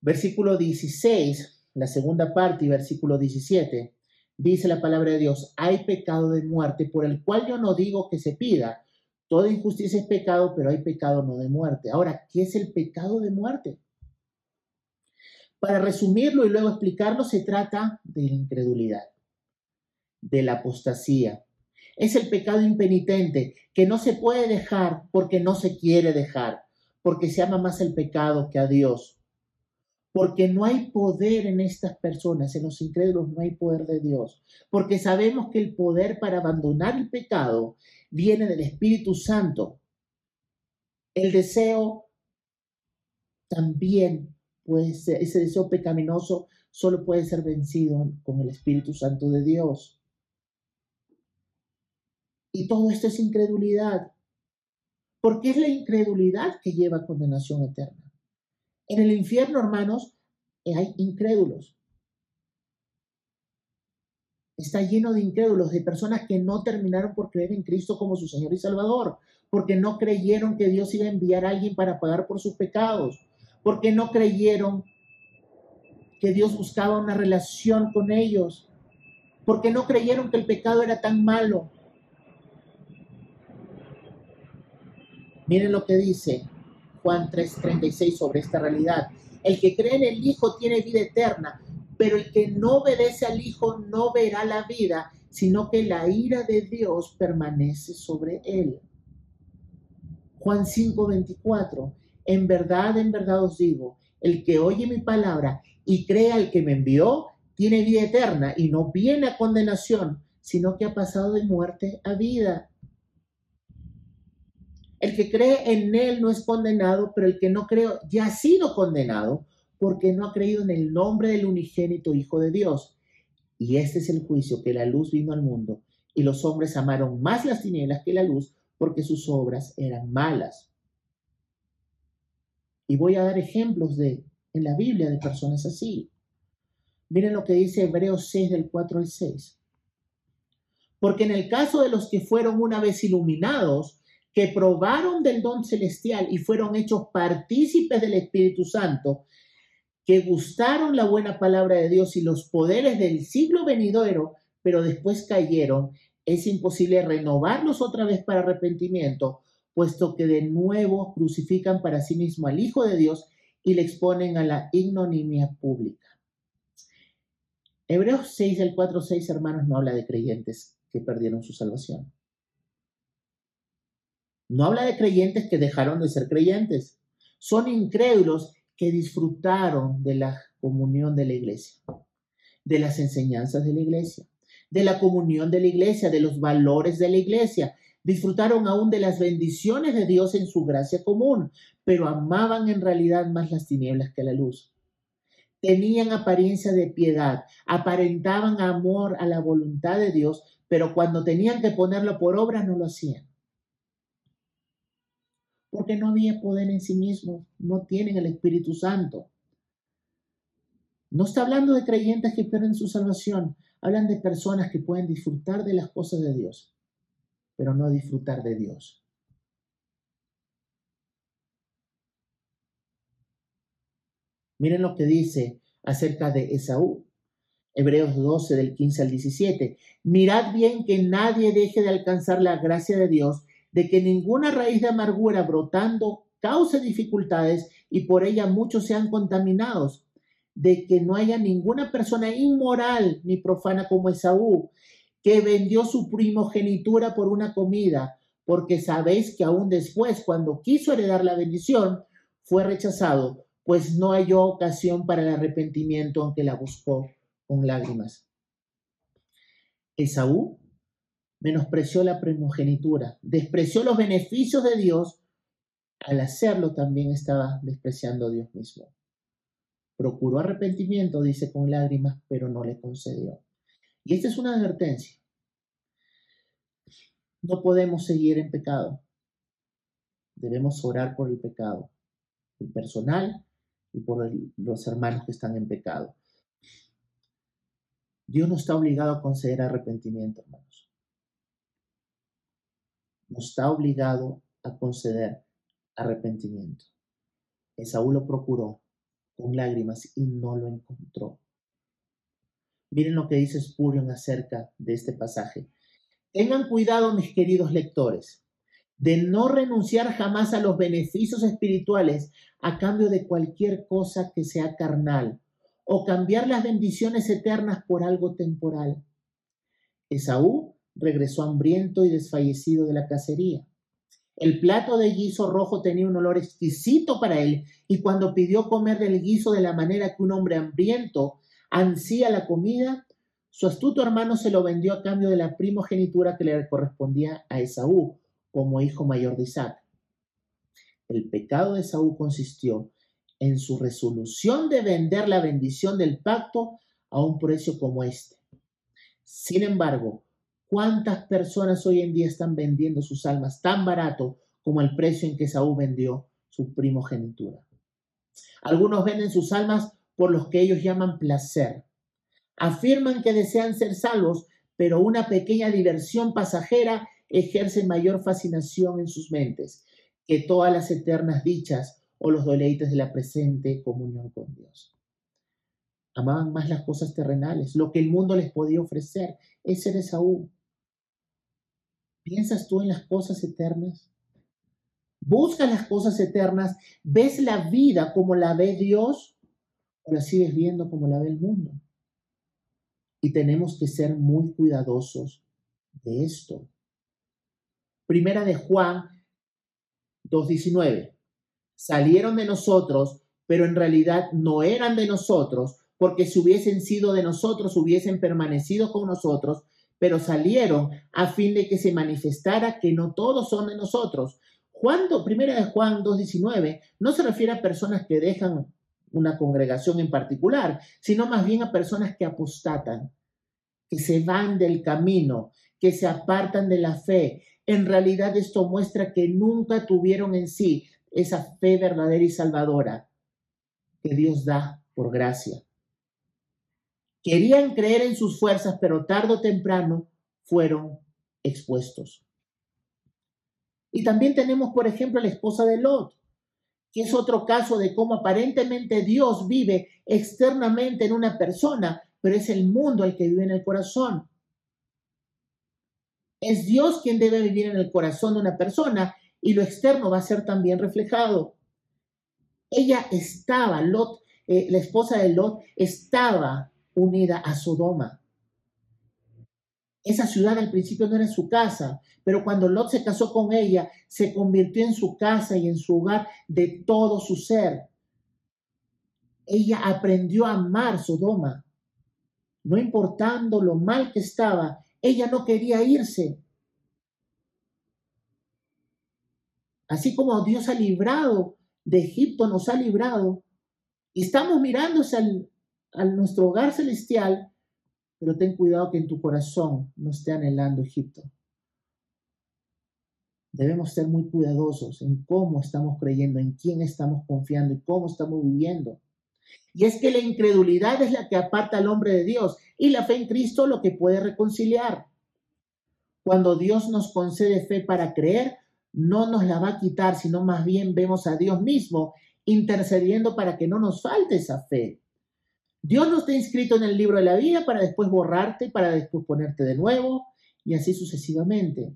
versículo 16, la segunda parte y versículo 17, dice la palabra de Dios, hay pecado de muerte por el cual yo no digo que se pida. Toda injusticia es pecado, pero hay pecado no de muerte. Ahora, ¿qué es el pecado de muerte? Para resumirlo y luego explicarlo, se trata de la incredulidad, de la apostasía, es el pecado impenitente que no se puede dejar porque no se quiere dejar, porque se ama más el pecado que a Dios. Porque no hay poder en estas personas, en los incrédulos no hay poder de Dios. Porque sabemos que el poder para abandonar el pecado viene del Espíritu Santo. El deseo también puede ser, ese deseo pecaminoso solo puede ser vencido con el Espíritu Santo de Dios. Y todo esto es incredulidad. Porque es la incredulidad que lleva condenación eterna. En el infierno, hermanos, hay incrédulos. Está lleno de incrédulos, de personas que no terminaron por creer en Cristo como su Señor y Salvador, porque no creyeron que Dios iba a enviar a alguien para pagar por sus pecados, porque no creyeron que Dios buscaba una relación con ellos, porque no creyeron que el pecado era tan malo, Miren lo que dice Juan 3:36 sobre esta realidad. El que cree en el Hijo tiene vida eterna, pero el que no obedece al Hijo no verá la vida, sino que la ira de Dios permanece sobre él. Juan 5:24. En verdad, en verdad os digo, el que oye mi palabra y cree al que me envió, tiene vida eterna y no viene a condenación, sino que ha pasado de muerte a vida. El que cree en Él no es condenado, pero el que no cree ya ha sido condenado porque no ha creído en el nombre del unigénito Hijo de Dios. Y este es el juicio, que la luz vino al mundo y los hombres amaron más las tinieblas que la luz porque sus obras eran malas. Y voy a dar ejemplos de en la Biblia de personas así. Miren lo que dice Hebreos 6 del 4 al 6. Porque en el caso de los que fueron una vez iluminados, que probaron del don celestial y fueron hechos partícipes del Espíritu Santo, que gustaron la buena palabra de Dios y los poderes del siglo venidero, pero después cayeron, es imposible renovarlos otra vez para arrepentimiento, puesto que de nuevo crucifican para sí mismo al Hijo de Dios y le exponen a la ignominia pública. Hebreos 6, el 4, 6, hermanos, no habla de creyentes que perdieron su salvación. No habla de creyentes que dejaron de ser creyentes. Son incrédulos que disfrutaron de la comunión de la iglesia, de las enseñanzas de la iglesia, de la comunión de la iglesia, de los valores de la iglesia. Disfrutaron aún de las bendiciones de Dios en su gracia común, pero amaban en realidad más las tinieblas que la luz. Tenían apariencia de piedad, aparentaban amor a la voluntad de Dios, pero cuando tenían que ponerlo por obra no lo hacían porque no había poder en sí mismos, no tienen el Espíritu Santo. No está hablando de creyentes que pierden su salvación, hablan de personas que pueden disfrutar de las cosas de Dios, pero no disfrutar de Dios. Miren lo que dice acerca de Esaú. Hebreos 12 del 15 al 17. Mirad bien que nadie deje de alcanzar la gracia de Dios de que ninguna raíz de amargura brotando cause dificultades y por ella muchos sean contaminados, de que no haya ninguna persona inmoral ni profana como Esaú, que vendió su primogenitura por una comida, porque sabéis que aún después, cuando quiso heredar la bendición, fue rechazado, pues no halló ocasión para el arrepentimiento, aunque la buscó con lágrimas. Esaú menospreció la primogenitura, despreció los beneficios de Dios, al hacerlo también estaba despreciando a Dios mismo. Procuró arrepentimiento, dice con lágrimas, pero no le concedió. Y esta es una advertencia. No podemos seguir en pecado. Debemos orar por el pecado, el personal y por los hermanos que están en pecado. Dios no está obligado a conceder arrepentimiento, hermanos no está obligado a conceder arrepentimiento. Esaú lo procuró con lágrimas y no lo encontró. Miren lo que dice Spurion acerca de este pasaje. Tengan cuidado, mis queridos lectores, de no renunciar jamás a los beneficios espirituales a cambio de cualquier cosa que sea carnal o cambiar las bendiciones eternas por algo temporal. Esaú regresó hambriento y desfallecido de la cacería. El plato de guiso rojo tenía un olor exquisito para él, y cuando pidió comer del guiso de la manera que un hombre hambriento ansía la comida, su astuto hermano se lo vendió a cambio de la primogenitura que le correspondía a Esaú como hijo mayor de Isaac. El pecado de Esaú consistió en su resolución de vender la bendición del pacto a un precio como este. Sin embargo, ¿Cuántas personas hoy en día están vendiendo sus almas tan barato como el precio en que Saúl vendió su primogenitura? Algunos venden sus almas por los que ellos llaman placer. Afirman que desean ser salvos, pero una pequeña diversión pasajera ejerce mayor fascinación en sus mentes que todas las eternas dichas o los deleites de la presente comunión con Dios. Amaban más las cosas terrenales, lo que el mundo les podía ofrecer. Ese era Saúl. ¿Piensas tú en las cosas eternas? ¿Buscas las cosas eternas? ¿Ves la vida como la ve Dios o la sigues viendo como la ve el mundo? Y tenemos que ser muy cuidadosos de esto. Primera de Juan 2.19. Salieron de nosotros, pero en realidad no eran de nosotros, porque si hubiesen sido de nosotros, hubiesen permanecido con nosotros, pero salieron a fin de que se manifestara que no todos son de nosotros. Juan, primera de Juan 2.19, no se refiere a personas que dejan una congregación en particular, sino más bien a personas que apostatan, que se van del camino, que se apartan de la fe. En realidad esto muestra que nunca tuvieron en sí esa fe verdadera y salvadora que Dios da por gracia. Querían creer en sus fuerzas, pero tarde o temprano fueron expuestos. Y también tenemos, por ejemplo, la esposa de Lot, que es otro caso de cómo aparentemente Dios vive externamente en una persona, pero es el mundo el que vive en el corazón. Es Dios quien debe vivir en el corazón de una persona y lo externo va a ser también reflejado. Ella estaba, Lot, eh, la esposa de Lot, estaba unida a Sodoma. Esa ciudad al principio no era su casa, pero cuando Lot se casó con ella, se convirtió en su casa y en su hogar de todo su ser. Ella aprendió a amar Sodoma. No importando lo mal que estaba, ella no quería irse. Así como Dios ha librado de Egipto, nos ha librado, y estamos mirándose al, a nuestro hogar celestial, pero ten cuidado que en tu corazón no esté anhelando Egipto. Debemos ser muy cuidadosos en cómo estamos creyendo, en quién estamos confiando y cómo estamos viviendo. Y es que la incredulidad es la que aparta al hombre de Dios y la fe en Cristo lo que puede reconciliar. Cuando Dios nos concede fe para creer, no nos la va a quitar, sino más bien vemos a Dios mismo intercediendo para que no nos falte esa fe. Dios no está inscrito en el libro de la vida para después borrarte, para después ponerte de nuevo y así sucesivamente.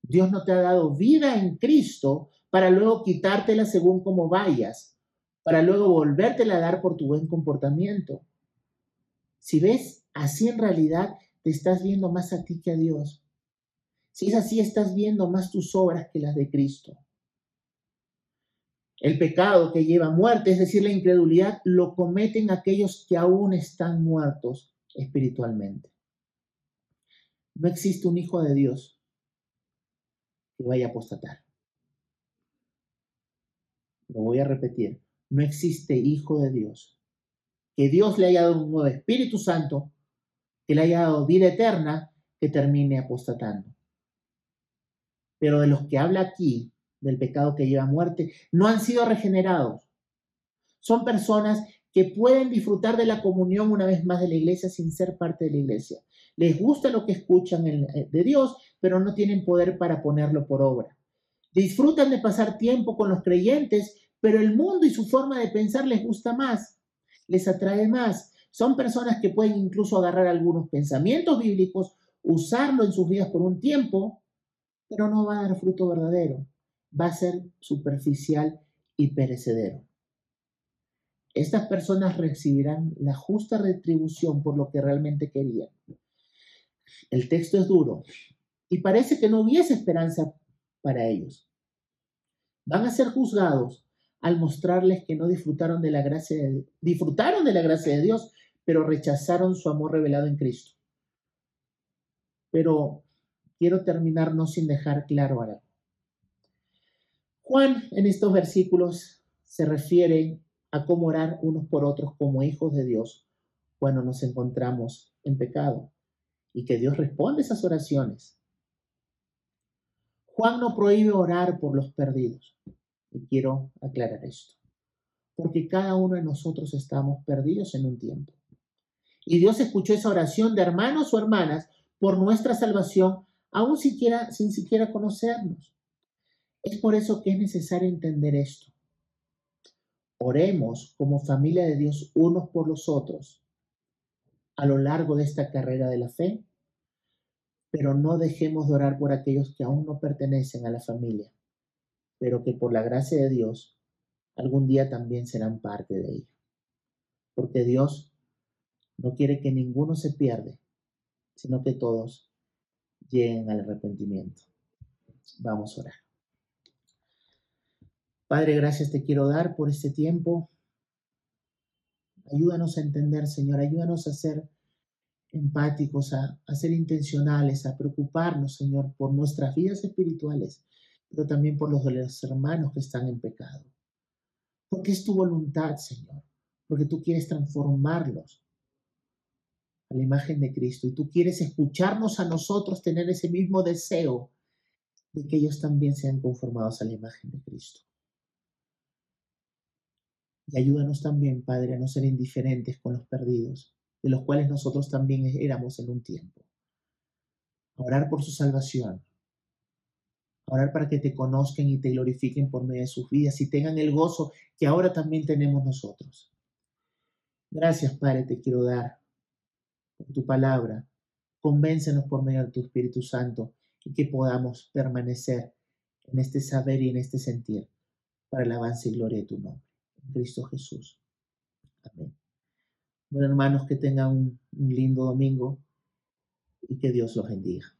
Dios no te ha dado vida en Cristo para luego quitártela según como vayas, para luego volvértela a dar por tu buen comportamiento. Si ves, así en realidad te estás viendo más a ti que a Dios. Si es así, estás viendo más tus obras que las de Cristo. El pecado que lleva a muerte, es decir, la incredulidad, lo cometen aquellos que aún están muertos espiritualmente. No existe un hijo de Dios que vaya a apostatar. Lo voy a repetir. No existe hijo de Dios que Dios le haya dado un nuevo Espíritu Santo, que le haya dado vida eterna, que termine apostatando. Pero de los que habla aquí, del pecado que lleva a muerte, no han sido regenerados. Son personas que pueden disfrutar de la comunión una vez más de la iglesia sin ser parte de la iglesia. Les gusta lo que escuchan eh, de Dios, pero no tienen poder para ponerlo por obra. Disfrutan de pasar tiempo con los creyentes, pero el mundo y su forma de pensar les gusta más, les atrae más. Son personas que pueden incluso agarrar algunos pensamientos bíblicos, usarlo en sus vidas por un tiempo, pero no va a dar fruto verdadero va a ser superficial y perecedero. Estas personas recibirán la justa retribución por lo que realmente querían. El texto es duro y parece que no hubiese esperanza para ellos. Van a ser juzgados al mostrarles que no disfrutaron de la gracia de, disfrutaron de la gracia de Dios, pero rechazaron su amor revelado en Cristo. Pero quiero terminar no sin dejar claro algo. Juan en estos versículos se refiere a cómo orar unos por otros como hijos de Dios cuando nos encontramos en pecado y que Dios responde esas oraciones. Juan no prohíbe orar por los perdidos y quiero aclarar esto, porque cada uno de nosotros estamos perdidos en un tiempo. Y Dios escuchó esa oración de hermanos o hermanas por nuestra salvación, aún siquiera, sin siquiera conocernos. Es por eso que es necesario entender esto. Oremos como familia de Dios unos por los otros a lo largo de esta carrera de la fe, pero no dejemos de orar por aquellos que aún no pertenecen a la familia, pero que por la gracia de Dios algún día también serán parte de ella. Porque Dios no quiere que ninguno se pierda, sino que todos lleguen al arrepentimiento. Vamos a orar. Padre, gracias te quiero dar por este tiempo. Ayúdanos a entender, Señor, ayúdanos a ser empáticos, a, ser intencionales, a preocuparnos, Señor, por nuestras vidas espirituales, pero también por los de los hermanos que están en pecado. Porque es tu voluntad, Señor, porque tú quieres transformarlos a la imagen de Cristo y tú quieres escucharnos a nosotros tener ese mismo deseo de que ellos también sean conformados a la imagen de Cristo. Y ayúdanos también, Padre, a no ser indiferentes con los perdidos, de los cuales nosotros también éramos en un tiempo. orar por su salvación. orar para que te conozcan y te glorifiquen por medio de sus vidas y tengan el gozo que ahora también tenemos nosotros. Gracias, Padre, te quiero dar por tu palabra. Convéncenos por medio de tu Espíritu Santo y que podamos permanecer en este saber y en este sentir para el avance y gloria de tu nombre. Cristo Jesús. Amén. Bueno, hermanos, que tengan un lindo domingo y que Dios los bendiga.